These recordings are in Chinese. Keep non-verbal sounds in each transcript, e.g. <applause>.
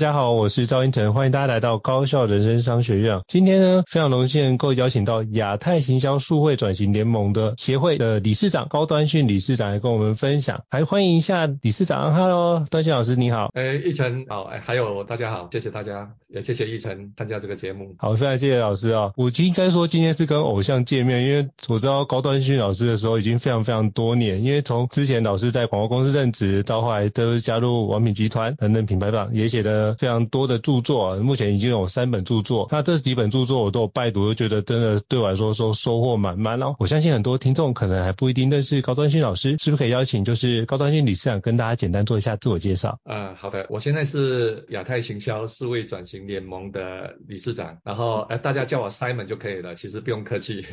家好，我是赵英成，欢迎大家来到高校人生商学院。今天呢，非常荣幸能够邀请到亚太行销数位转型联盟的协会的理事长高端训理事长来跟我们分享。还欢迎一下理事长，Hello，端训老师你好。哎，一晨好，哎，还有大家好，谢谢大家，也谢谢一晨参加这个节目。好，非常谢谢老师啊。我应该说今天是跟偶像见面，因为我知道高端训老师的时候已经非常非常多年，因为从之前老师在广告公司任职，到后来都加入王品集团等等品牌榜，也写的。非常多的著作，目前已经有三本著作。那这几本著作我都有拜读，就觉得真的对我来说说收获满满哦。我相信很多听众可能还不一定认识高端新老师，是不是可以邀请就是高端新理事长跟大家简单做一下自我介绍？嗯，好的，我现在是亚太行销四位转型联盟的理事长，然后呃大家叫我 Simon 就可以了，其实不用客气，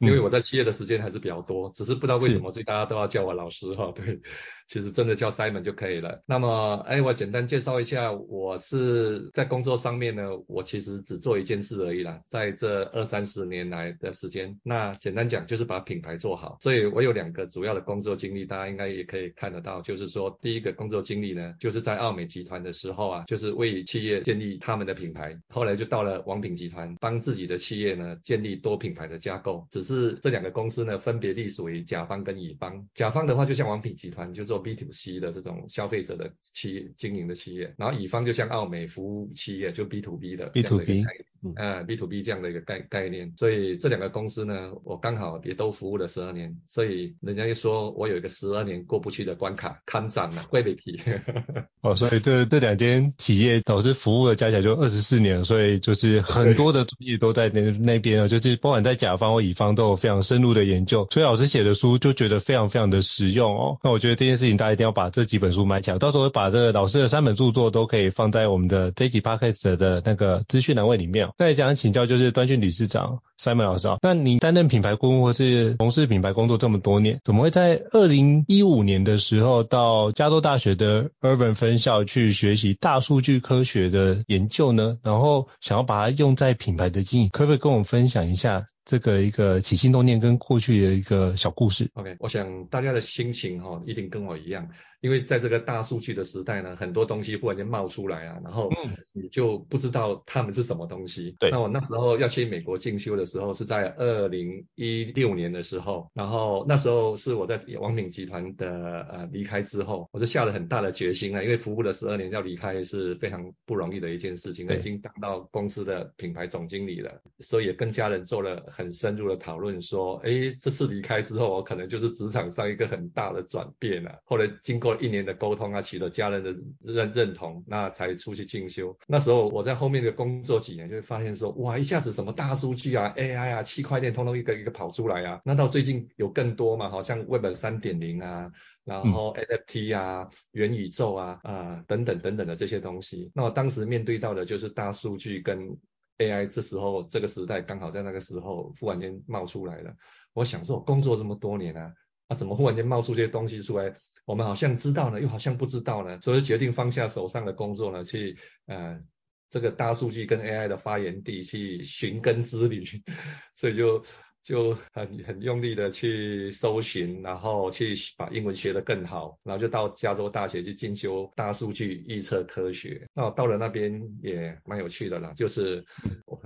因为我在企业的时间还是比较多，只是不知道为什么所以大家都要叫我老师哈，对。其实真的叫 Simon 就可以了。那么，哎，我简单介绍一下，我是在工作上面呢，我其实只做一件事而已啦。在这二三十年来的时间，那简单讲就是把品牌做好。所以我有两个主要的工作经历，大家应该也可以看得到，就是说第一个工作经历呢，就是在奥美集团的时候啊，就是为企业建立他们的品牌。后来就到了王品集团，帮自己的企业呢建立多品牌的架构。只是这两个公司呢，分别隶属于甲方跟乙方。甲方的话，就像王品集团，就做。B to C 的这种消费者的企业经营的企业，然后乙方就像奥美服务企业，就 B to B 的 B to B。嗯、呃、，B to B 这样的一个概概念，所以这两个公司呢，我刚好也都服务了十二年，所以人家就说我有一个十二年过不去的关卡，看涨了，会被批。<laughs> 哦，所以这这两间企业导致服务的加起来就二十四年，所以就是很多的专业都在那那边啊，就是不管在甲方或乙方都有非常深入的研究，所以老师写的书就觉得非常非常的实用哦。那我觉得这件事大家一定要把这几本书买起来，到时候会把这个老师的三本著作都可以放在我们的这一集 Podcast 的那个资讯栏位里面。那也想请教，就是端俊理事长 Simon 老师啊，那你担任品牌顾问或是从事品牌工作这么多年，怎么会在二零一五年的时候到加州大学的 Irvine 分校去学习大数据科学的研究呢？然后想要把它用在品牌的经营，可不可以跟我们分享一下？这个一个起心动念跟过去的一个小故事。OK，我想大家的心情哈、哦，一定跟我一样，因为在这个大数据的时代呢，很多东西忽然间冒出来啊，然后你就不知道他们是什么东西。对、嗯，那我那时候要去美国进修的时候，是在二零一六年的时候，然后那时候是我在王品集团的呃离开之后，我就下了很大的决心啊，因为服务了十二年要离开是非常不容易的一件事情，已经当到公司的品牌总经理了，所以也跟家人做了。很深入的讨论说，哎，这次离开之后，我可能就是职场上一个很大的转变了。后来经过一年的沟通啊，取得家人的认认同，那才出去进修。那时候我在后面的工作几年，就会发现说，哇，一下子什么大数据啊、AI 啊、区块链，通通一个一个跑出来啊。那到最近有更多嘛，好像 Web 三点零啊，然后 NFT 啊、元宇宙啊啊、呃、等等等等的这些东西。那我当时面对到的就是大数据跟 AI 这时候这个时代刚好在那个时候忽然间冒出来了。我想说，我工作这么多年啊，啊怎么忽然间冒出这些东西出来？我们好像知道了，又好像不知道呢。所以决定放下手上的工作呢，去呃这个大数据跟 AI 的发源地去寻根之旅。<laughs> 所以就。就很很用力的去搜寻，然后去把英文学得更好，然后就到加州大学去进修大数据预测科学。那我到了那边也蛮有趣的啦，就是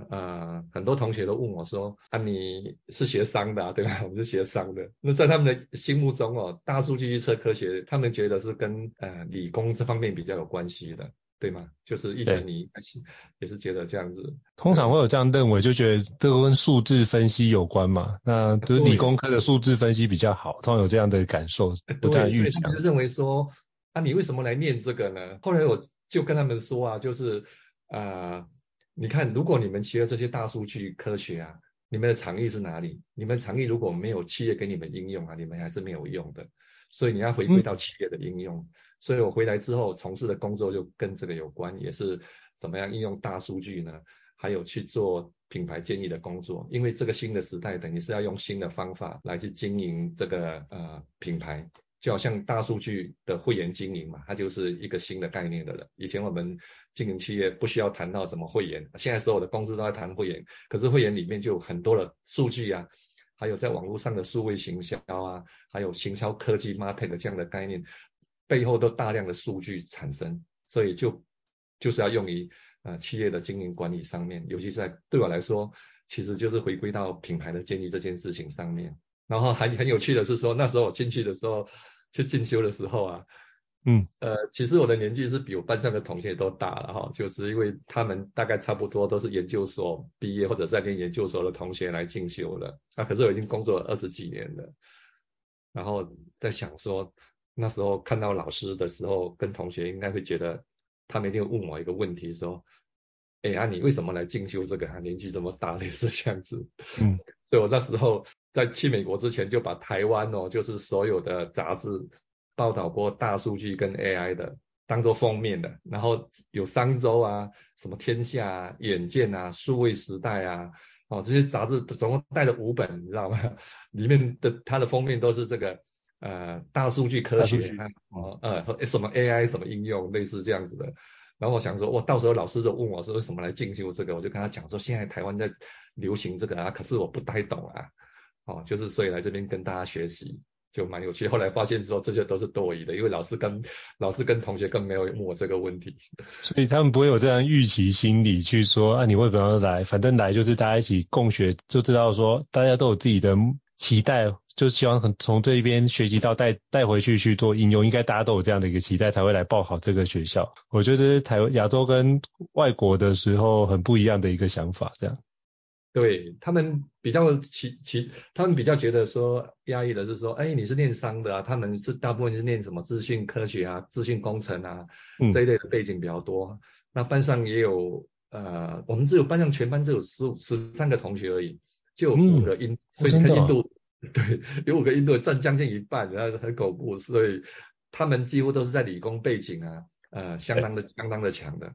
呃很多同学都问我说啊，你是学商的啊，对吧？我是学商的。那在他们的心目中哦，大数据预测科学，他们觉得是跟呃理工这方面比较有关系的。对吗？就是一直你也是觉得这样子。通常会有这样认为，就觉得这个跟数字分析有关嘛。那就是理工科的数字分析比较好，通常有这样的感受，不太预想。就认为说，啊，你为什么来念这个呢？后来我就跟他们说啊，就是啊、呃，你看，如果你们学了这些大数据科学啊，你们的场域是哪里？你们场域如果没有企业给你们应用啊，你们还是没有用的。所以你要回归到企业的应用。嗯、所以我回来之后从事的工作就跟这个有关，也是怎么样应用大数据呢？还有去做品牌建立的工作。因为这个新的时代，等于是要用新的方法来去经营这个呃品牌。就好像大数据的会员经营嘛，它就是一个新的概念的了。以前我们经营企业不需要谈到什么会员，现在所有的公司都在谈会员。可是会员里面就有很多的数据啊，还有在网络上的数位行销啊，还有行销科技 market 这样的概念，背后都大量的数据产生，所以就就是要用于呃企业的经营管理上面，尤其是在对我来说，其实就是回归到品牌的建立这件事情上面。然后还很有趣的是说，那时候我进去的时候。去进修的时候啊，嗯，呃，其实我的年纪是比我班上的同学都大了哈，就是因为他们大概差不多都是研究所毕业或者在念研究所的同学来进修了啊，可是我已经工作了二十几年了，然后在想说，那时候看到老师的时候，跟同学应该会觉得，他们一定会问我一个问题说，哎啊，你为什么来进修这个？啊年纪这么大，类似这样子，嗯，<laughs> 所以我那时候。在去美国之前，就把台湾哦，就是所有的杂志报道过大数据跟 AI 的，当做封面的。然后有商周啊，什么天下啊、远见啊、数位时代啊，哦，这些杂志总共带了五本，你知道吗？<laughs> 里面的它的封面都是这个呃大数据科学，哦呃什么 AI 什么应用，类似这样子的。然后我想说，我到时候老师就问我说为什么来进修这个，我就跟他讲说，现在台湾在流行这个啊，可是我不太懂啊。哦，就是所以来这边跟大家学习就蛮有趣。后来发现说这些都是多余的，因为老师跟老师跟同学更没有问我这个问题，所以他们不会有这样预期心理去说啊，你为什么要来？反正来就是大家一起共学，就知道说大家都有自己的期待，就希望很从这一边学习到带带回去去做应用。应该大家都有这样的一个期待才会来报考这个学校。我觉得这是台湾亚洲跟外国的时候很不一样的一个想法，这样。对他们比较其其，他们比较觉得说压抑的是说，哎，你是念商的啊，他们是大部分是念什么资讯科学啊、资讯工程啊、嗯、这一类的背景比较多。那班上也有呃，我们只有班上全班只有十五十三个同学而已，就有五个印，嗯、所以你看印度，<laughs> 对，有五个印度占将近一半，然后很恐怖，所以他们几乎都是在理工背景啊，呃，相当的相当的强的。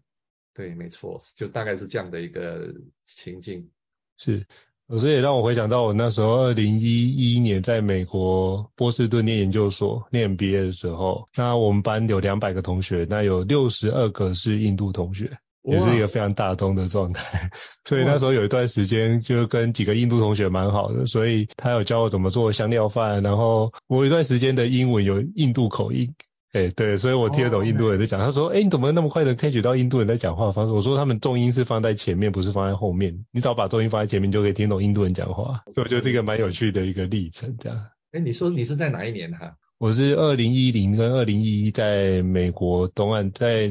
对，没错，就大概是这样的一个情境。是，所以也让我回想到我那时候二零一一年在美国波士顿念研究所念 MBA 的时候，那我们班有两百个同学，那有六十二个是印度同学，也是一个非常大通的状态。所以那时候有一段时间就跟几个印度同学蛮好的，所以他有教我怎么做香料饭，然后我有一段时间的英文有印度口音。哎、欸，对，所以我听得懂印度人在讲。Oh. 他说：“哎、欸，你怎么那么快的 catch 到印度人在讲话的方式？”我说：“他们重音是放在前面，不是放在后面。你只要把重音放在前面，就可以听懂印度人讲话。所以我觉得这个蛮有趣的一个历程，这样。哎、欸，你说你是在哪一年哈？我是二零一零跟二零一一在美国东岸，在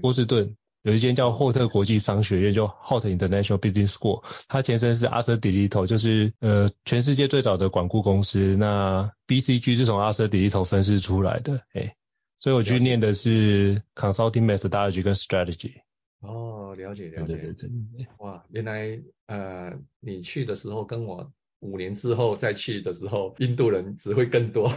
波士顿。有一间叫霍特国际商学院，就 Hort International Business School，它前身是 Arthur D. Little，就是呃全世界最早的管顾公司。那 BCG 是从 Arthur D. Little 分支出来的，哎、欸，所以我去念的是 Consulting Methodology 跟 Strategy。哦，了解了解。对对对对。哇，原来呃你去的时候跟我。五年之后再去的时候，印度人只会更多，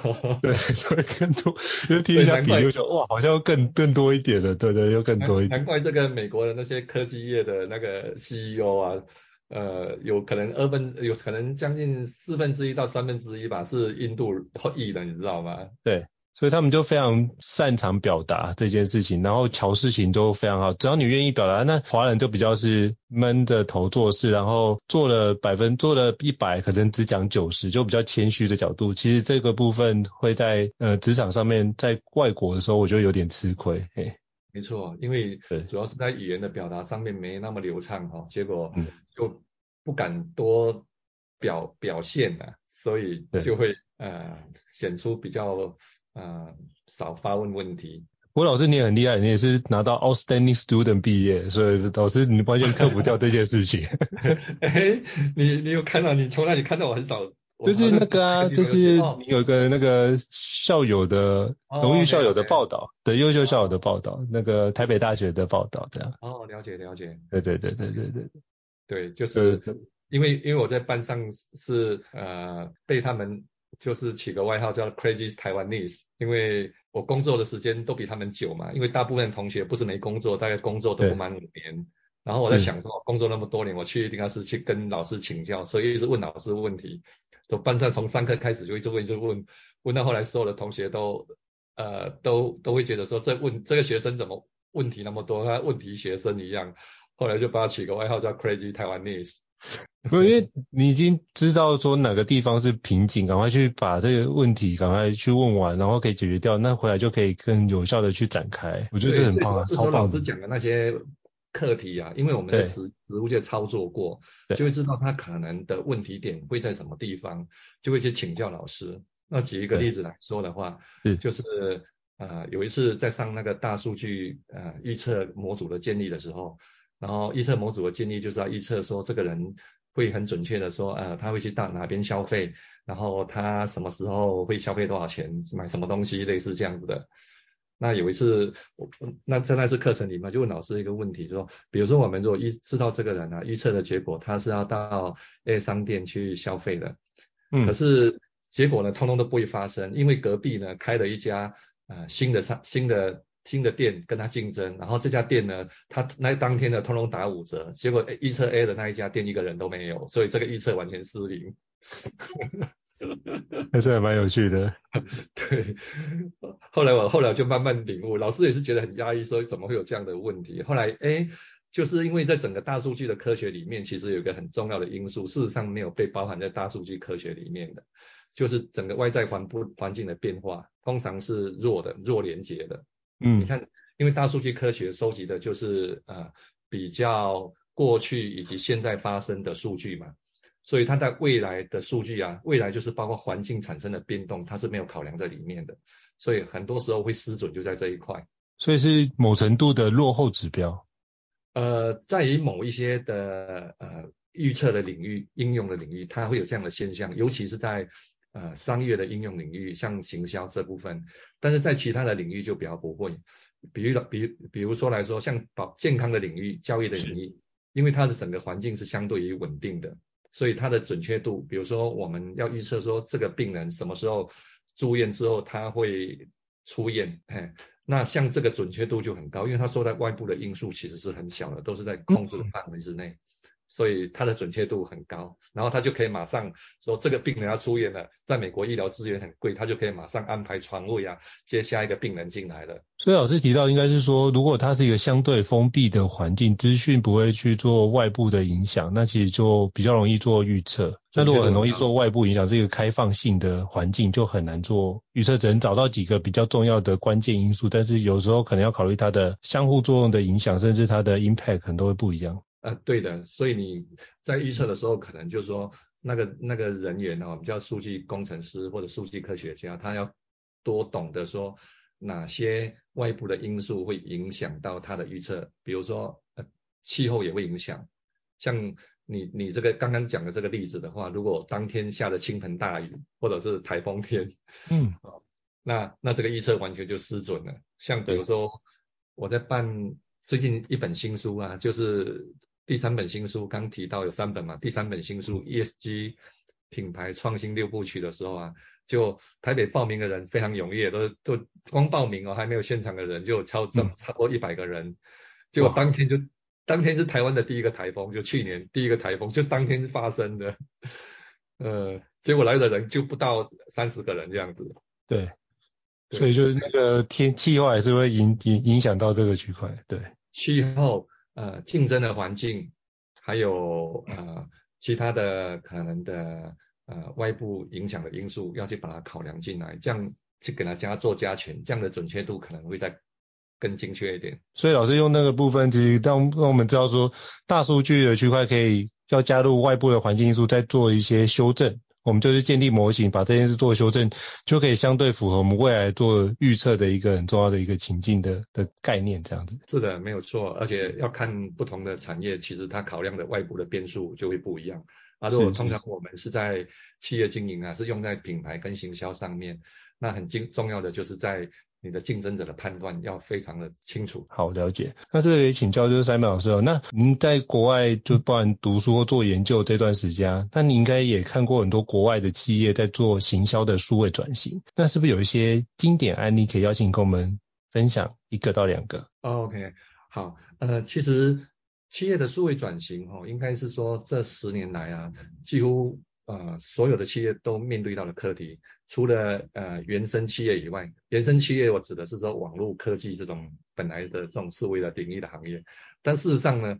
对，<laughs> 只会更多，就听一下比就觉得哇，好像更更多一点了，对对，又更多一点。难怪这个美国的那些科技业的那个 CEO 啊，呃，有可能二分，有可能将近四分之一到三分之一吧，是印度裔的，你知道吗？对。所以他们就非常擅长表达这件事情，然后乔事情都非常好。只要你愿意表达，那华人就比较是闷着头做事，然后做了百分做了一百，可能只讲九十，就比较谦虚的角度。其实这个部分会在呃职场上面，在外国的时候，我觉得有点吃亏。嘿，没错，因为主要是在语言的表达上面没那么流畅哈，结果就不敢多表表现了，所以就会呃显出比较。啊、呃，少发问问题。吴老师，你也很厉害，你也是拿到 Outstanding Student 毕业，所以老师你完全克服掉这件事情。<laughs> 哎，你你有看到？你从哪里看到我很少？就是那个啊，就是你有个那个校友的荣誉校友的报道，对，优秀校友的报道，那个台北大学的报道这样。哦，了解了解。对对对对对对。对，就是因为因为我在班上是呃被他们就是起个外号叫 Crazy Taiwanese，因为我工作的时间都比他们久嘛，因为大部分同学不是没工作，大概工作都不满五年。然后我在想说，工作那么多年，我去一定要是去跟老师请教，所以一直问老师问题。从班上从上课开始就一直问，一直问，问到后来所有的同学都呃都都会觉得说，这问这个学生怎么问题那么多，他问题学生一样。后来就把他取个外号叫 Crazy Taiwanese。不，因为你已经知道说哪个地方是瓶颈，赶快去把这个问题赶快去问完，然后可以解决掉，那回来就可以更有效的去展开。我觉得这很棒啊，超棒。老师讲的那些课题啊，因为我们在实实物界操作过，就会知道他可能的问题点会在什么地方，就会去请教老师。那举一个例子来说的话，是就是呃有一次在上那个大数据呃预测模组的建立的时候。然后预测模组的建议就是要预测说这个人会很准确的说，呃，他会去到哪边消费，然后他什么时候会消费多少钱，买什么东西，类似这样子的。那有一次，我那在那次课程里面就问老师一个问题，说，比如说我们如果预知道这个人啊，预测的结果他是要到 A 商店去消费的，嗯，可是结果呢，通通都不会发生，因为隔壁呢开了一家呃新的商新的。新的店跟他竞争，然后这家店呢，他那当天呢通通打五折，结果预测 A 的那一家店一个人都没有，所以这个预测完全失灵。<laughs> 还是还蛮有趣的。<laughs> 对，后来我后来就慢慢领悟，老师也是觉得很压抑，说怎么会有这样的问题？后来哎，就是因为在整个大数据的科学里面，其实有一个很重要的因素，事实上没有被包含在大数据科学里面的，就是整个外在环不环境的变化，通常是弱的，弱连结的。嗯，你看，因为大数据科学收集的就是呃比较过去以及现在发生的数据嘛，所以它在未来的数据啊，未来就是包括环境产生的变动，它是没有考量在里面的，所以很多时候会失准就在这一块。所以是某程度的落后指标。呃，在于某一些的呃预测的领域、应用的领域，它会有这样的现象，尤其是在。呃，商业的应用领域，像行销这部分，但是在其他的领域就比较不会。比如，比如，比如说来说，像保健康的领域、教育的领域，因为它的整个环境是相对于稳定的，所以它的准确度，比如说我们要预测说这个病人什么时候住院之后他会出院，哎，那像这个准确度就很高，因为它受到外部的因素其实是很小的，都是在控制的范围之内。所以它的准确度很高，然后他就可以马上说这个病人要出院了，在美国医疗资源很贵，他就可以马上安排床位啊，接下一个病人进来了。所以老师提到应该是说，如果它是一个相对封闭的环境，资讯不会去做外部的影响，那其实就比较容易做预测。那如果很容易受外部影响，这个开放性的环境就很难做预测，只能找到几个比较重要的关键因素，但是有时候可能要考虑它的相互作用的影响，甚至它的 impact 可能都会不一样。呃，对的，所以你在预测的时候，可能就是说那个那个人员哦，我们叫数据工程师或者数据科学家，他要多懂得说哪些外部的因素会影响到他的预测，比如说呃气候也会影响，像你你这个刚刚讲的这个例子的话，如果当天下了倾盆大雨或者是台风天，嗯，<laughs> 那那这个预测完全就失准了。像比如说我在办最近一本新书啊，就是。第三本新书刚提到有三本嘛，第三本新书 ESG 品牌创新六部曲的时候啊，就台北报名的人非常踊跃，都都光报名哦，还没有现场的人就超超超过一百个人，结果当天就当天是台湾的第一个台风，就去年第一个台风就当天发生的，呃，结果来的人就不到三十个人这样子。对，所以就是那个天气候还是会影影影响到这个区块，对，气候。呃，竞争的环境，还有呃其他的可能的呃外部影响的因素，要去把它考量进来，这样去给它加做加权，这样的准确度可能会再更精确一点。所以老师用那个部分，其实让让我们知道说，大数据的区块可以要加入外部的环境因素，再做一些修正。我们就是建立模型，把这件事做修正，就可以相对符合我们未来做预测的一个很重要的一个情境的的概念，这样子。是的，没有错。而且要看不同的产业，其实它考量的外部的变数就会不一样。啊，如果通常我们是在企业经营啊，是用在品牌跟行销上面，那很经重要的就是在你的竞争者的判断要非常的清楚。好，了解。那这个也请教就是 Simon 老师哦，那您在国外就不然读书或做研究这段时间，那你应该也看过很多国外的企业在做行销的数位转型，那是不是有一些经典案例可以邀请跟我们分享一个到两个？OK，好，呃，其实企业的数位转型哦，应该是说这十年来啊，几乎。呃，所有的企业都面对到了课题，除了呃原生企业以外，原生企业我指的是说网络科技这种本来的这种思维的领域的行业，但事实上呢，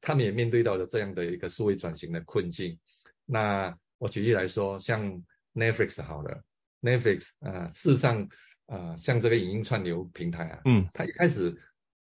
他们也面对到了这样的一个数位转型的困境。那我举例来说，像 Netflix 好了，Netflix 呃，事实上呃，像这个影音串流平台啊，嗯，它一开始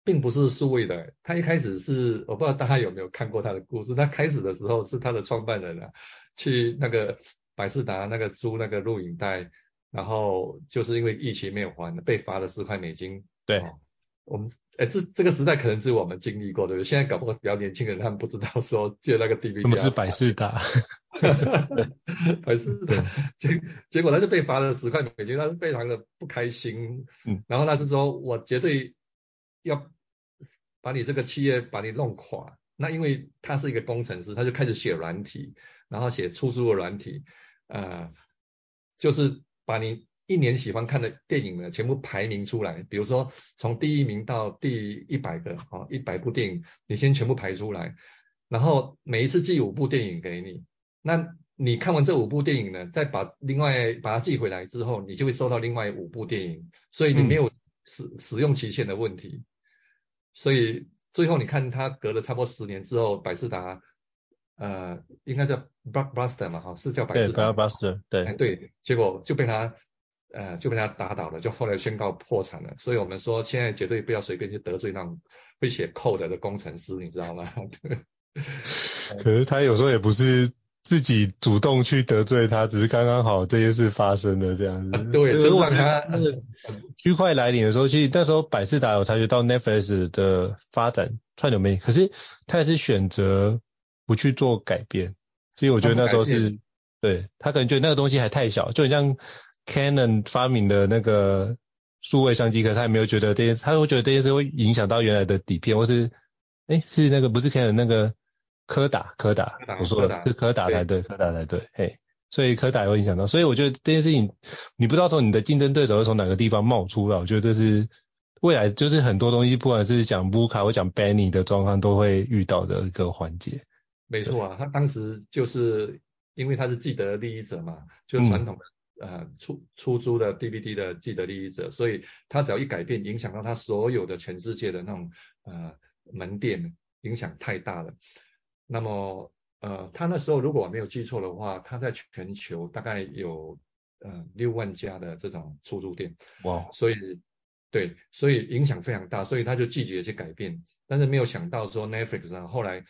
并不是数位的，它一开始是我不知道大家有没有看过它的故事，它开始的时候是它的创办人啊。去那个百事达那个租那个录影带，然后就是因为疫情没有还，被罚了十块美金。对，哦、我们哎这这个时代可能只有我们经历过，对不对？现在搞不好比较年轻人他们不知道说借那个 DVD。我们是百事达，百事达，<laughs> 结结果他就被罚了十块美金，他是非常的不开心。嗯，然后他是说我绝对要把你这个企业把你弄垮。那因为他是一个工程师，他就开始写软体。然后写出租的软体，呃，就是把你一年喜欢看的电影呢，全部排名出来。比如说从第一名到第一百个，哦，一百部电影，你先全部排出来。然后每一次寄五部电影给你，那你看完这五部电影呢，再把另外把它寄回来之后，你就会收到另外五部电影，所以你没有使、嗯、使用期限的问题。所以最后你看他隔了差不多十年之后，百事达。呃，应该叫 Blockbuster 嘛，哈，是叫百事达。Blockbuster，对。哎，对，结果就被他，呃，就被他打倒了，就后来宣告破产了。所以我们说，现在绝对不要随便去得罪那种会写 code 的工程师，你知道吗？<laughs> 可是他有时候也不是自己主动去得罪他，只是刚刚好这件事发生了这样子。啊、对，就是让他那个区块来临的时候，其实那时候百事达有察觉到 Netflix 的发展串流媒体，可是他也是选择。不去做改变，所以我觉得那时候是，对，他可能觉得那个东西还太小，就很像 Canon 发明的那个数位相机，可是他也没有觉得这些，他会觉得这些事会影响到原来的底片，或是，哎，是那个不是 Canon 那个柯达，柯达，我说的是柯达才对，柯达才对，嘿，所以柯达也会影响到，所以我觉得这件事情，你不知道从你的竞争对手会从哪个地方冒出来，我觉得这是未来就是很多东西，不管是讲 VUCA 或讲 Benny 的状况，都会遇到的一个环节。没错啊，他当时就是因为他是既得利益者嘛，就传统的、嗯、呃出出租的 DVD 的既得利益者，所以他只要一改变，影响到他所有的全世界的那种呃门店，影响太大了。那么呃他那时候如果我没有记错的话，他在全球大概有呃六万家的这种出租店，哇，所以对，所以影响非常大，所以他就积极的去改变，但是没有想到说 Netflix 呢后来。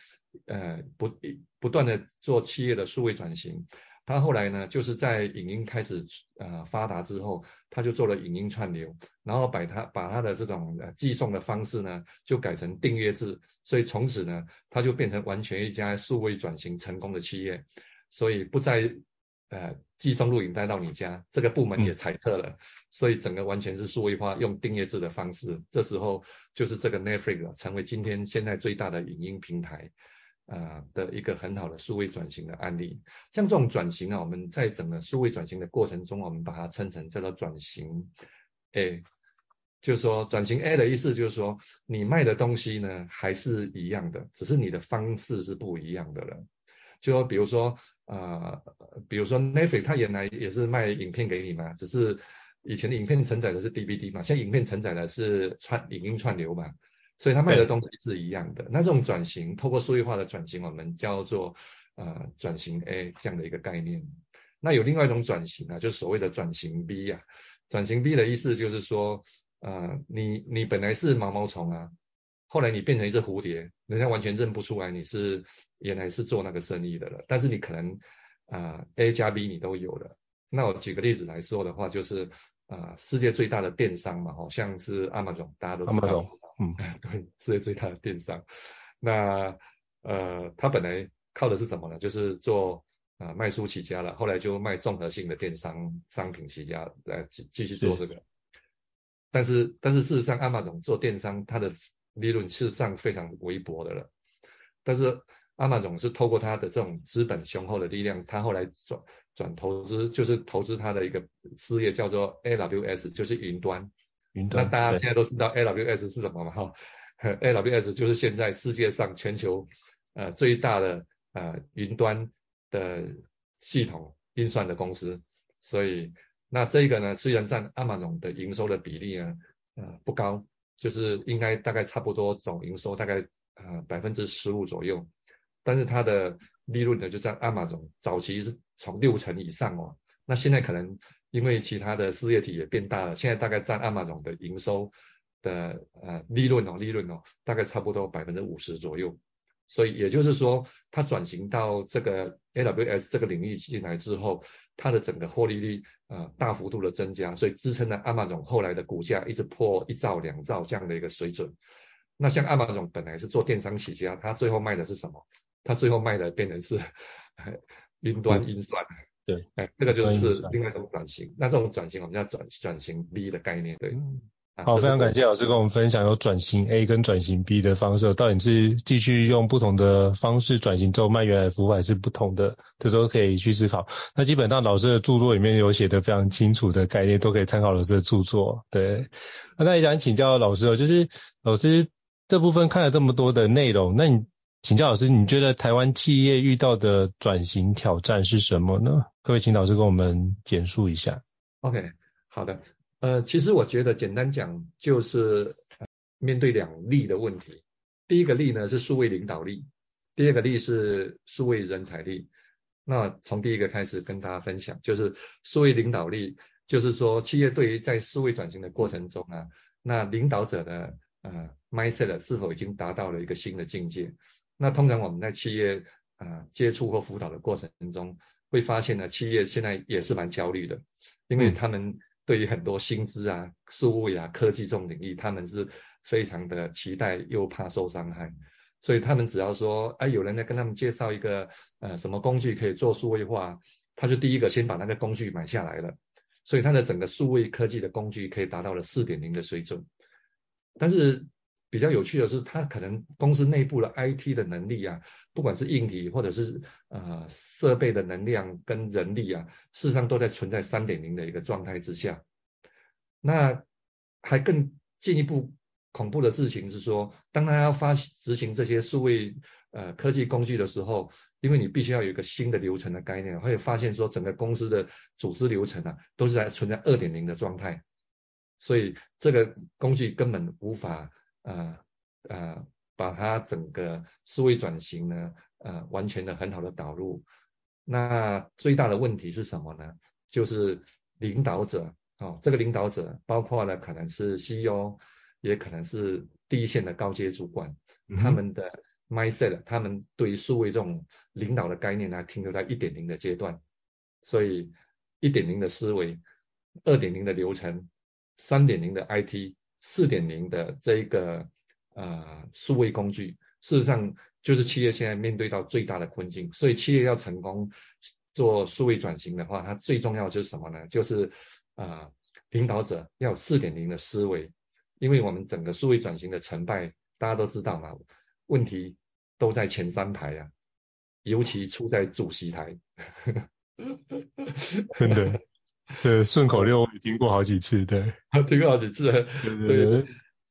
呃，不不断的做企业的数位转型，他后来呢，就是在影音开始呃发达之后，他就做了影音串流，然后把他把他的这种呃寄送的方式呢，就改成订阅制，所以从此呢，他就变成完全一家数位转型成功的企业，所以不再呃寄送录影带到你家，这个部门也裁撤了，嗯、所以整个完全是数位化，用订阅制的方式，这时候就是这个 Netflix 成为今天现在最大的影音平台。呃的一个很好的数位转型的案例，像这种转型啊，我们在整个数位转型的过程中，我们把它称成叫做转型 A，就是说转型 A 的意思就是说，你卖的东西呢还是一样的，只是你的方式是不一样的了。就说比如说呃，比如说 Netflix 它原来也是卖影片给你嘛，只是以前的影片承载的是 DVD 嘛，现在影片承载的是串影音串流嘛。所以它卖的东西是一样的。那这种转型，透过数字化的转型，我们叫做呃转型 A 这样的一个概念。那有另外一种转型啊，就是所谓的转型 B 啊。转型 B 的意思就是说，呃，你你本来是毛毛虫啊，后来你变成一只蝴蝶，人家完全认不出来你是原来是做那个生意的了。但是你可能啊、呃、A 加 B 你都有了。那我举个例子来说的话，就是啊、呃、世界最大的电商嘛，好像是 Amazon，大家都知道。嗯，<laughs> 对，世界最大的电商，那呃，他本来靠的是什么呢？就是做啊、呃、卖书起家了，后来就卖综合性的电商商品起家，来继继续做这个。但是但是事实上，Amazon 做电商，它的利润事实上非常微薄的了。但是 Amazon 是透过他的这种资本雄厚的力量，他后来转转投资，就是投资他的一个事业叫做 AWS，就是云端。云端。那大家现在都知道 AWS 是什么嘛？<laughs> 哈，AWS 就是现在世界上全球呃最大的呃云端的系统运算的公司。所以那这个呢，虽然占 Amazon 的营收的比例呢呃不高，就是应该大概差不多总营收大概呃百分之十五左右。但是它的利润呢，就在 Amazon 早期是从六成以上哦，那现在可能因为其他的事业体也变大了，现在大概占 Amazon 的营收的呃利润哦，利润哦，大概差不多百分之五十左右。所以也就是说，它转型到这个 AWS 这个领域进来之后，它的整个获利率呃大幅度的增加，所以支撑了 Amazon 后来的股价一直破一兆两兆这样的一个水准。那像 Amazon 本来是做电商起家，它最后卖的是什么？它最后卖的变成是云端运算，对，哎，这个就是另外一种转型。那这种转型我们叫转转型 B 的概念，对。嗯、好，非常感谢老师跟我们分享有转型 A 跟转型 B 的方式，到底是继续用不同的方式转型之后卖原来的服务，还是不同的，这都可以去思考。那基本上老师的著作里面有写的非常清楚的概念，都可以参考老师的著作。对，那也想请教老师哦，就是老师这部分看了这么多的内容，那你？请教老师，你觉得台湾企业遇到的转型挑战是什么呢？各位请老师跟我们简述一下。OK，好的。呃，其实我觉得简单讲就是面对两力的问题。第一个力呢是数位领导力，第二个力是数位人才力。那从第一个开始跟大家分享，就是数位领导力，就是说企业对于在数位转型的过程中啊，那领导者的呃 mindset 是否已经达到了一个新的境界？那通常我们在企业啊、呃、接触或辅导的过程中，会发现呢，企业现在也是蛮焦虑的，因为他们对于很多薪资啊、数位啊、科技这种领域，他们是非常的期待又怕受伤害，所以他们只要说，哎，有人在跟他们介绍一个呃什么工具可以做数位化，他就第一个先把那个工具买下来了，所以他的整个数位科技的工具可以达到了四点零的水准，但是。比较有趣的是，他可能公司内部的 IT 的能力啊，不管是硬体或者是呃设备的能量跟人力啊，事实上都在存在三点零的一个状态之下。那还更进一步恐怖的事情是说，当他要发执行这些数位呃科技工具的时候，因为你必须要有一个新的流程的概念，会发现说整个公司的组织流程啊，都是在存在二点零的状态，所以这个工具根本无法。呃呃，把它整个数位转型呢，呃，完全的很好的导入。那最大的问题是什么呢？就是领导者，哦，这个领导者包括了可能是 CEO，也可能是第一线的高阶主管，嗯、他们的 mindset，他们对于数位这种领导的概念呢，停留在一点零的阶段。所以一点零的思维，二点零的流程，三点零的 IT。四点零的这一个呃数位工具，事实上就是企业现在面对到最大的困境。所以企业要成功做数位转型的话，它最重要就是什么呢？就是呃领导者要有四点零的思维，因为我们整个数位转型的成败，大家都知道嘛，问题都在前三排啊，尤其出在主席台。<laughs> <laughs> 真的。<laughs> 对，顺口溜也听过好几次，对，<laughs> 听过好几次，对对对，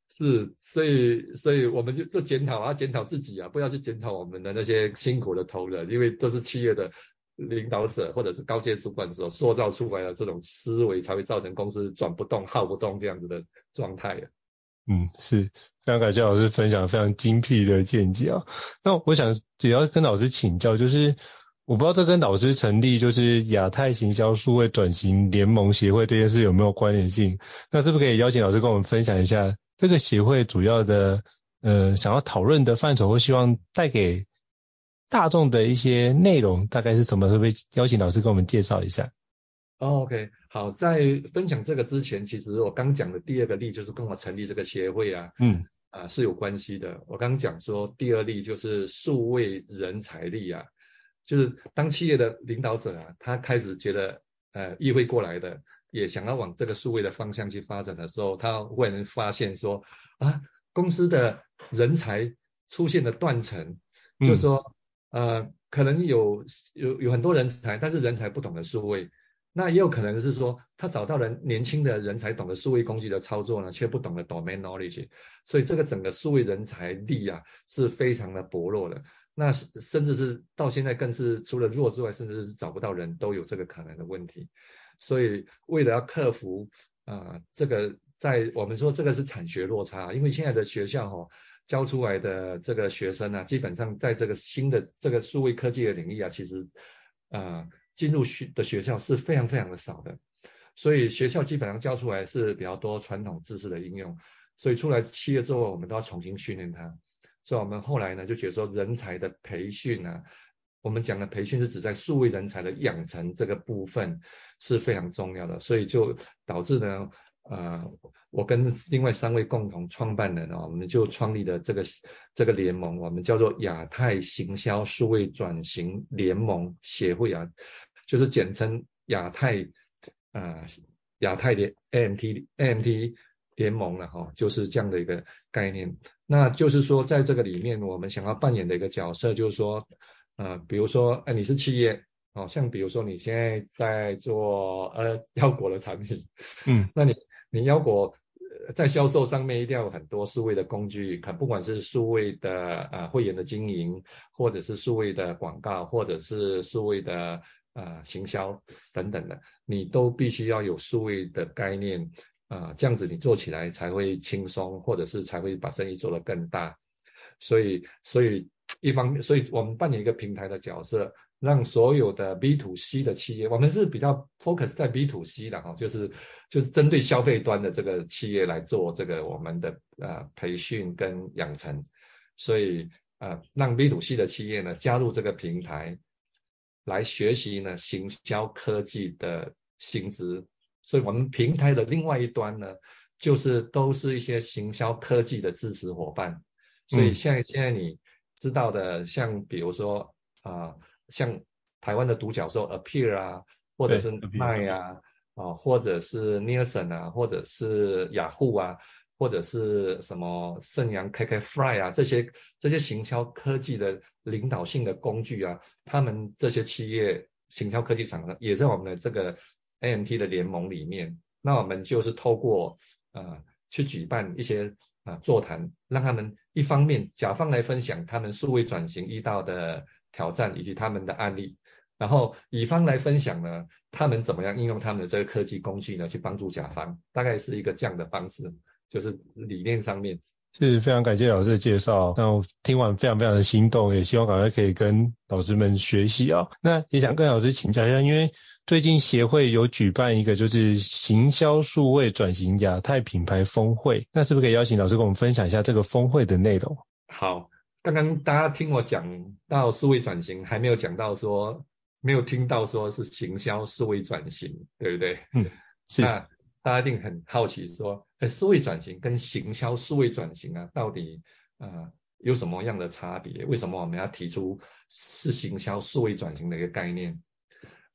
是，所以所以我们就做检讨啊，检讨自己啊，不要去检讨我们的那些辛苦的同仁，因为都是企业的领导者或者是高阶主管所塑造出来的这种思维，才会造成公司转不动、耗不动这样子的状态。嗯，是，非常感谢老师分享非常精辟的见解啊。那我想也要跟老师请教，就是。我不知道这跟老师成立就是亚太行销数位转型联盟协会这件事有没有关联性？那是不是可以邀请老师跟我们分享一下这个协会主要的呃想要讨论的范畴或希望带给大众的一些内容大概是什么？会不会邀请老师跟我们介绍一下哦，OK，好，在分享这个之前，其实我刚讲的第二个例就是跟我成立这个协会啊，嗯啊是有关系的。我刚讲说第二例就是数位人才力啊。就是当企业的领导者啊，他开始觉得，呃，议会过来的也想要往这个数位的方向去发展的时候，他会能发现说啊，公司的人才出现了断层，嗯、就是说呃，可能有有有很多人才，但是人才不懂得数位。那也有可能是说，他找到了年轻的人才，懂得数位工具的操作呢，却不懂得 domain knowledge，所以这个整个数位人才力啊是非常的薄弱的。那甚至是到现在更是除了弱之外，甚至是找不到人都有这个可能的问题。所以为了要克服啊、这个在我们说这个是产学落差，因为现在的学校哈、哦、教出来的这个学生啊，基本上在这个新的这个数位科技的领域啊，其实啊。呃进入学的学校是非常非常的少的，所以学校基本上教出来是比较多传统知识的应用，所以出来企业之后，我们都要重新训练他。所以我们后来呢就觉得说，人才的培训啊，我们讲的培训是指在数位人才的养成这个部分是非常重要的，所以就导致呢。呃，我跟另外三位共同创办人啊，我们就创立了这个这个联盟，我们叫做亚太行销数位转型联盟协会啊，就是简称亚太啊、亚太联 AMT AMT 联盟了哈，就是这样的一个概念。那就是说，在这个里面，我们想要扮演的一个角色，就是说，呃，比如说，哎，你是企业。哦，像比如说你现在在做呃腰果的产品，嗯，那你你腰果在销售上面一定要有很多数位的工具，可不管是数位的呃会员的经营，或者是数位的广告，或者是数位的呃行销等等的，你都必须要有数位的概念啊，这样子你做起来才会轻松，或者是才会把生意做得更大。所以所以一方面，所以我们扮演一个平台的角色。让所有的 B to C 的企业，我们是比较 focus 在 B to C 的哈，就是就是针对消费端的这个企业来做这个我们的呃培训跟养成，所以呃让 B to C 的企业呢加入这个平台来学习呢行销科技的薪资，所以我们平台的另外一端呢就是都是一些行销科技的支持伙伴，所以现在现在你知道的像比如说啊。呃像台湾的独角兽 Appear 啊，或者是 MIND 啊，啊，或者是 Nielsen 啊，或者是雅虎啊，或者是什么盛阳 KKFly 啊，这些这些行销科技的领导性的工具啊，他们这些企业行销科技厂商也在我们的这个 AMT 的联盟里面。那我们就是透过呃去举办一些啊、座谈，让他们一方面甲方来分享他们数位转型遇到的。挑战以及他们的案例，然后乙方来分享呢，他们怎么样应用他们的这个科技工具呢，去帮助甲方，大概是一个这样的方式，就是理念上面。是非常感谢老师的介绍，那我听完非常非常的心动，也希望赶快可以跟老师们学习啊。那也想跟老师请教一下，因为最近协会有举办一个就是行销数位转型亚太品牌峰会，那是不是可以邀请老师跟我们分享一下这个峰会的内容？好。刚刚大家听我讲到数位转型，还没有讲到说，没有听到说是行销数位转型，对不对？嗯，是。那大家一定很好奇说，哎，数位转型跟行销数位转型啊，到底呃有什么样的差别？为什么我们要提出是行销数位转型的一个概念？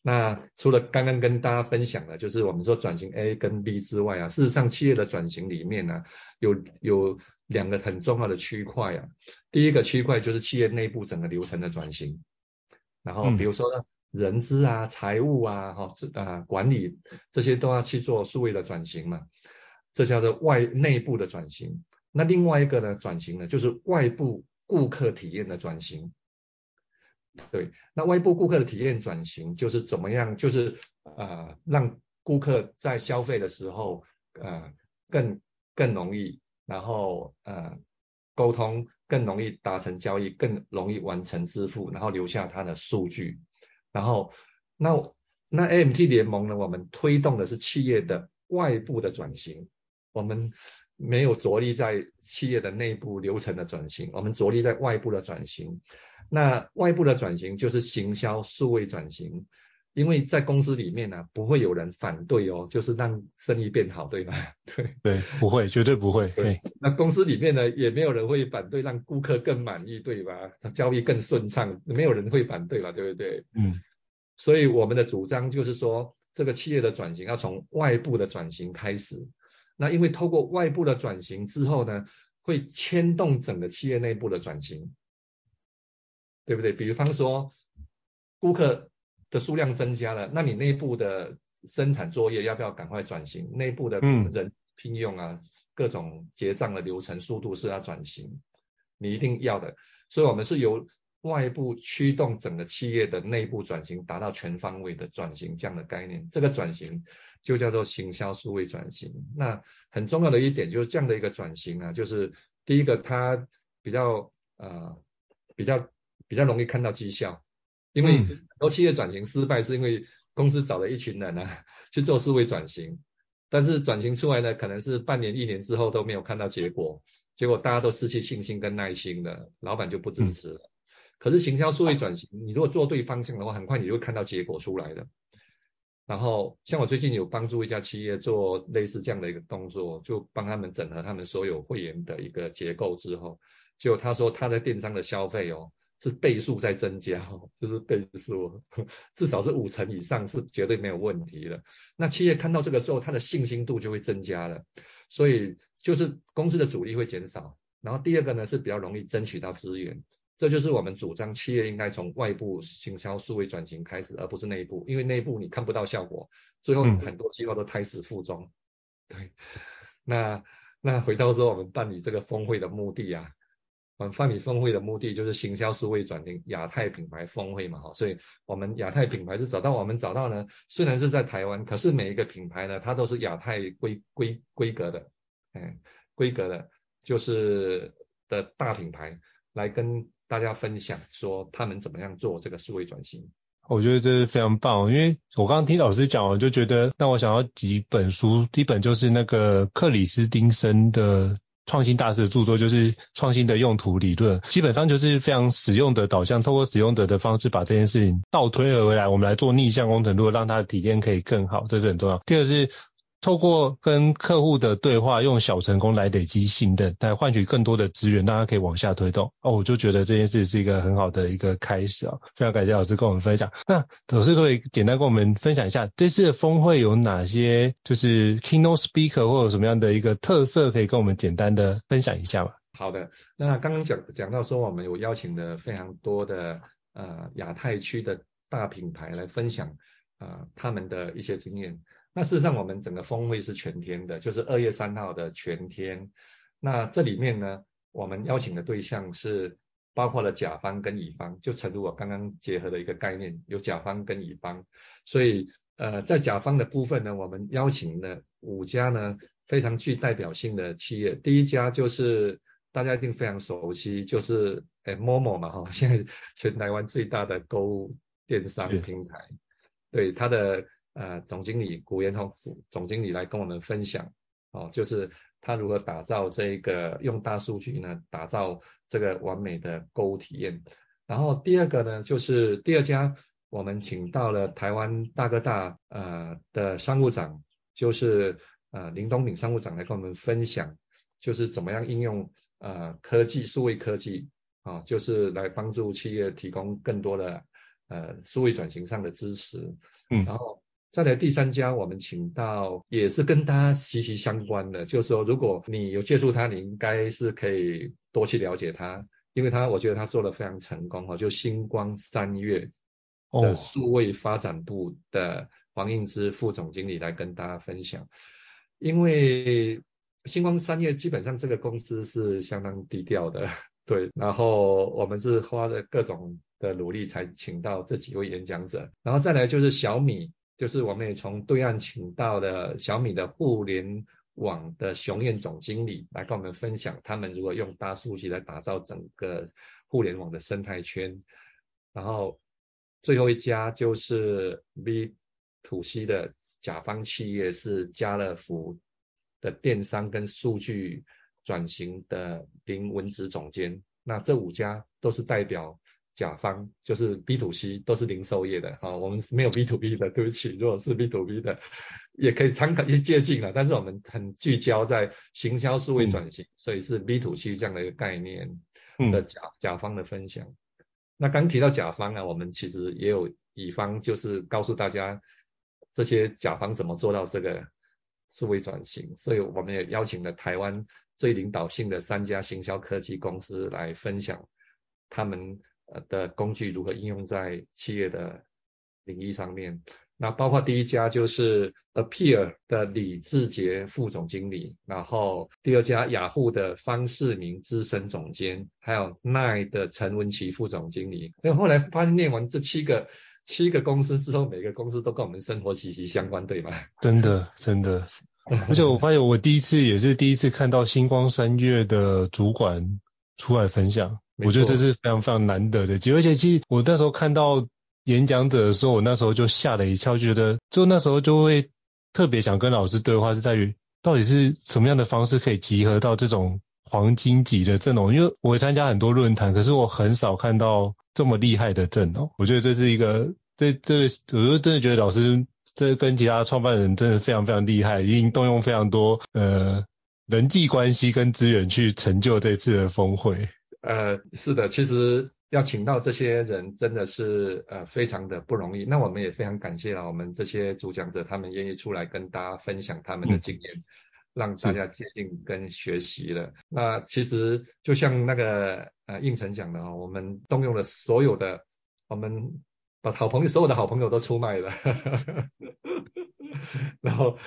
那除了刚刚跟大家分享的，就是我们说转型 A 跟 B 之外啊，事实上企业的转型里面呢，有有。两个很重要的区块啊，第一个区块就是企业内部整个流程的转型，然后比如说呢，人资啊、财务啊、哈、啊管理这些都要去做数位的转型嘛，这叫做外内部的转型。那另外一个呢，转型呢就是外部顾客体验的转型。对，那外部顾客的体验转型就是怎么样？就是呃让顾客在消费的时候呃更更容易。然后呃，沟通更容易达成交易，更容易完成支付，然后留下他的数据。然后那那 MT 联盟呢，我们推动的是企业的外部的转型，我们没有着力在企业的内部流程的转型，我们着力在外部的转型。那外部的转型就是行销数位转型。因为在公司里面呢、啊，不会有人反对哦，就是让生意变好，对吗？<laughs> 对对，不会，绝对不会。对，那公司里面呢，也没有人会反对让顾客更满意，对吧？交易更顺畅，没有人会反对吧？对不对？嗯。所以我们的主张就是说，这个企业的转型要从外部的转型开始。那因为透过外部的转型之后呢，会牵动整个企业内部的转型，对不对？比方说，顾客的数量增加了，那你内部的生产作业要不要赶快转型？内部的人聘用啊，嗯、各种结账的流程速度是要转型，你一定要的。所以我们是由外部驱动整个企业的内部转型，达到全方位的转型这样的概念。这个转型就叫做行销数位转型。那很重要的一点就是这样的一个转型啊，就是第一个它比较呃比较比较容易看到绩效，因为很多企业转型失败是因为公司找了一群人呢、啊、去做数位转型，但是转型出来呢可能是半年一年之后都没有看到结果，结果大家都失去信心跟耐心了，老板就不支持了。可是行销数位转型，你如果做对方向的话，很快你就会看到结果出来的。然后像我最近有帮助一家企业做类似这样的一个动作，就帮他们整合他们所有会员的一个结构之后，就他说他在电商的消费哦是倍数在增加哦，就是倍数，至少是五成以上是绝对没有问题的。那企业看到这个之后，它的信心度就会增加了，所以就是公司的阻力会减少。然后第二个呢是比较容易争取到资源。这就是我们主张，企业应该从外部行销数位转型开始，而不是内部，因为内部你看不到效果，最后很多计划都胎死腹中。嗯、对，那那回到说我们办理这个峰会的目的啊，我们办理峰会的目的就是行销数位转型亚太品牌峰会嘛，哈，所以我们亚太品牌是找到我们找到呢，虽然是在台湾，可是每一个品牌呢，它都是亚太规规规格的，哎，规格的，就是的大品牌来跟。大家分享说他们怎么样做这个数位转型，我觉得这是非常棒，因为我刚刚听老师讲，我就觉得那我想要几本书，第一本就是那个克里斯汀森的创新大师的著作，就是创新的用途理论，基本上就是非常使用的导向，通过使用者的方式把这件事情倒推而回来，我们来做逆向工程，如果让他的体验可以更好，这是很重要。第二是。透过跟客户的对话，用小成功来累积信任，来换取更多的资源，大家可以往下推动。哦，我就觉得这件事是一个很好的一个开始啊！非常感谢老师跟我们分享。那老师可以简单跟我们分享一下，这次的峰会有哪些就是 keynote speaker 或者什么样的一个特色，可以跟我们简单的分享一下吗？好的，那刚刚讲讲到说，我们有邀请了非常多的呃亚太区的大品牌来分享啊、他们的一些经验。那事实上，我们整个峰会是全天的，就是二月三号的全天。那这里面呢，我们邀请的对象是包括了甲方跟乙方，就诚如我刚刚结合的一个概念，有甲方跟乙方。所以，呃，在甲方的部分呢，我们邀请了五家呢非常具代表性的企业。第一家就是大家一定非常熟悉，就是诶 Momo 嘛哈，<laughs> 现在全台湾最大的购物电商平台，对它的。呃，总经理古元宏总经理来跟我们分享，哦，就是他如何打造这个用大数据呢，打造这个完美的购物体验。然后第二个呢，就是第二家我们请到了台湾大哥大呃的商务长，就是呃林东敏商务长来跟我们分享，就是怎么样应用呃科技数位科技啊，哦，就是来帮助企业提供更多的呃数位转型上的支持，嗯，然后。再来第三家，我们请到也是跟他息息相关的，就是说，如果你有接触他，你应该是可以多去了解他，因为他我觉得他做得非常成功哈，就星光三月的数位发展部的黄应之副总经理来跟大家分享，因为星光三月基本上这个公司是相当低调的，<laughs> 对，然后我们是花了各种的努力才请到这几位演讲者，然后再来就是小米。就是我们也从对岸请到了小米的互联网的熊燕总经理来跟我们分享，他们如果用大数据来打造整个互联网的生态圈。然后最后一家就是 B to C 的甲方企业是家乐福的电商跟数据转型的林文子总监。那这五家都是代表。甲方就是 B to C 都是零售业的，啊，我们没有 B to B 的，对不起。如果是 B to B 的，也可以参考一些借鉴了。但是我们很聚焦在行销数位转型，嗯、所以是 B to C 这样的一个概念的甲、嗯、甲方的分享。那刚提到甲方啊，我们其实也有乙方，就是告诉大家这些甲方怎么做到这个数位转型，所以我们也邀请了台湾最领导性的三家行销科技公司来分享他们的工具如何应用在企业的领域上面。那包括第一家就是 Appear 的李志杰副总经理，然后第二家雅虎的方世明资深总监，还有 Nine 的陈文琪副总经理。那后来发现念完这七个七个公司之后，每个公司都跟我们生活息息相关，对吗？<laughs> 真的，真的。而且我发现我第一次也是第一次看到星光三月的主管出来分享，我觉得这是非常非常难得的机会。而且其实我那时候看到。演讲者的时候，我那时候就吓了一跳，觉得就那时候就会特别想跟老师对话，是在于到底是什么样的方式可以集合到这种黄金级的阵容？因为我会参加很多论坛，可是我很少看到这么厉害的阵容。我觉得这是一个，这这，我就真的觉得老师这跟其他创办人真的非常非常厉害，已经动用非常多呃人际关系跟资源去成就这次的峰会。呃，是的，其实。要请到这些人真的是呃非常的不容易，那我们也非常感谢啊，我们这些主讲者他们愿意出来跟大家分享他们的经验，嗯、让大家接近跟学习了。那其实就像那个呃应成讲的啊，我们动用了所有的，我们把好朋友所有的好朋友都出卖了，<laughs> 然后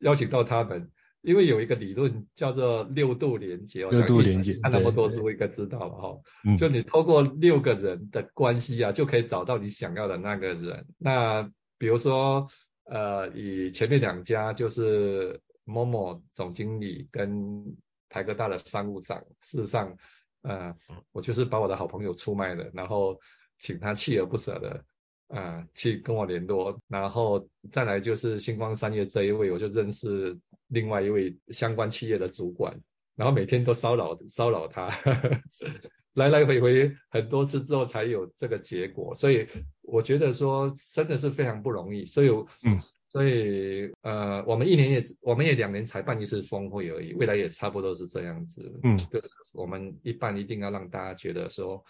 邀请到他们。因为有一个理论叫做六度连结，六度连结，看那么多书应该知道了哈。就你透过六个人的关系啊，就可以找到你想要的那个人。那比如说，呃，以前面两家就是某某总经理跟台科大的商务长，事实上，呃，我就是把我的好朋友出卖了，然后请他锲而不舍的。啊、呃，去跟我联络，然后再来就是星光三月这一位，我就认识另外一位相关企业的主管，然后每天都骚扰骚扰他，<laughs> 呵呵来来回回很多次之后才有这个结果，所以我觉得说真的是非常不容易，所以嗯，所以呃，我们一年也我们也两年才办一次峰会而已，未来也差不多是这样子，嗯，就我们一办一定要让大家觉得说。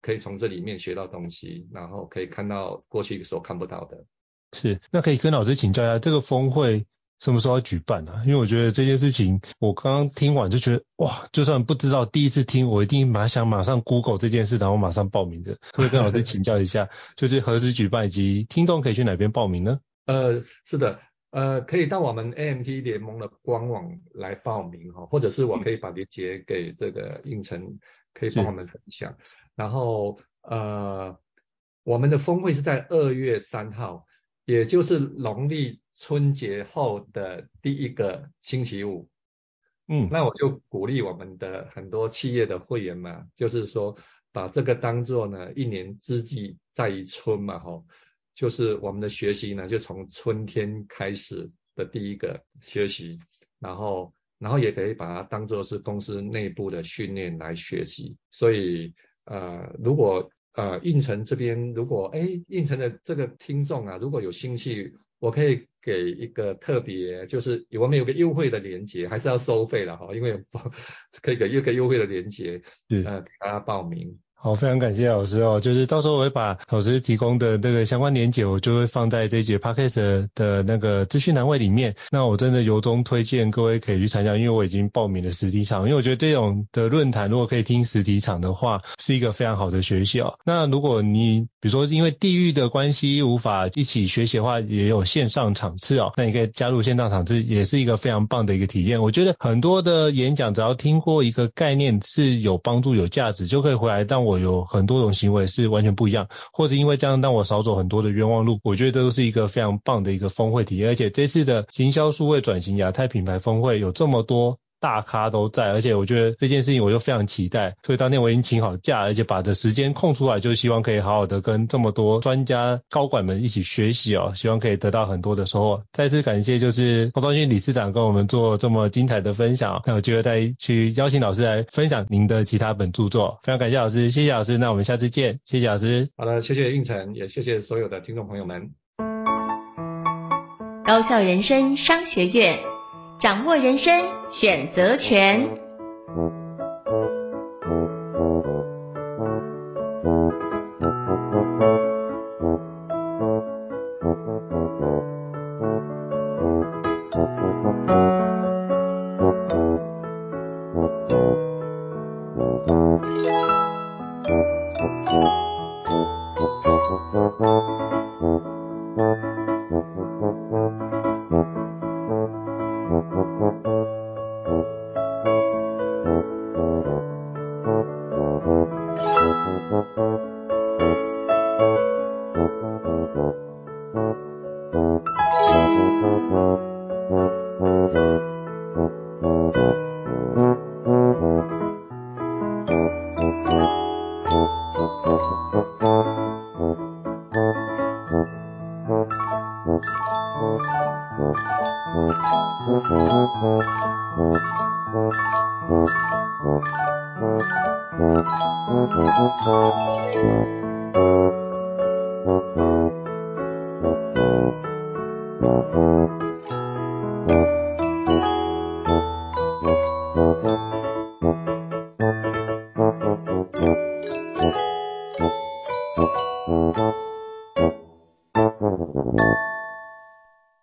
可以从这里面学到东西，然后可以看到过去所看不到的。是，那可以跟老师请教一下，这个峰会什么时候要举办啊？因为我觉得这件事情，我刚刚听完就觉得，哇，就算不知道，第一次听，我一定马上马上 Google 这件事，然后马上报名的。可以跟老师请教一下，就是何时举办，以及听众可以去哪边报名呢？呃，是的，呃，可以到我们 AMT 联盟的官网来报名哈，或者是我可以把链接给这个应成，可以帮我们分享。然后呃，我们的峰会是在二月三号，也就是农历春节后的第一个星期五。嗯，那我就鼓励我们的很多企业的会员嘛，就是说把这个当做呢一年之计在于春嘛，吼，就是我们的学习呢就从春天开始的第一个学习，然后然后也可以把它当做是公司内部的训练来学习，所以。呃，如果呃应城这边如果哎应城的这个听众啊，如果有兴趣，我可以给一个特别，就是我们有个优惠的链接，还是要收费了哈，因为 <laughs> 可以给一个优惠的链接，呃给大家报名。好，非常感谢老师哦。就是到时候我会把老师提供的那个相关连结，我就会放在这一节 podcast 的那个资讯栏位里面。那我真的由衷推荐各位可以去参加，因为我已经报名了实体场。因为我觉得这种的论坛，如果可以听实体场的话，是一个非常好的学习哦。那如果你比如说因为地域的关系无法一起学习的话，也有线上场次哦。那你可以加入线上场次，也是一个非常棒的一个体验。我觉得很多的演讲，只要听过一个概念是有帮助、有价值，就可以回来。但我有很多种行为是完全不一样，或者因为这样让我少走很多的冤枉路，我觉得这都是一个非常棒的一个峰会体验。而且这次的行销数位转型亚太品牌峰会有这么多。大咖都在，而且我觉得这件事情我就非常期待，所以当天我已经请好假，而且把这时间空出来，就希望可以好好的跟这么多专家高管们一起学习哦，希望可以得到很多的收获。再次感谢就是洪昭勋理事长跟我们做这么精彩的分享，那有机会再去邀请老师来分享您的其他本著作。非常感谢老师，谢谢老师，那我们下次见，谢谢老师。好的，谢谢应成，也谢谢所有的听众朋友们。高校人生商学院。掌握人生选择权。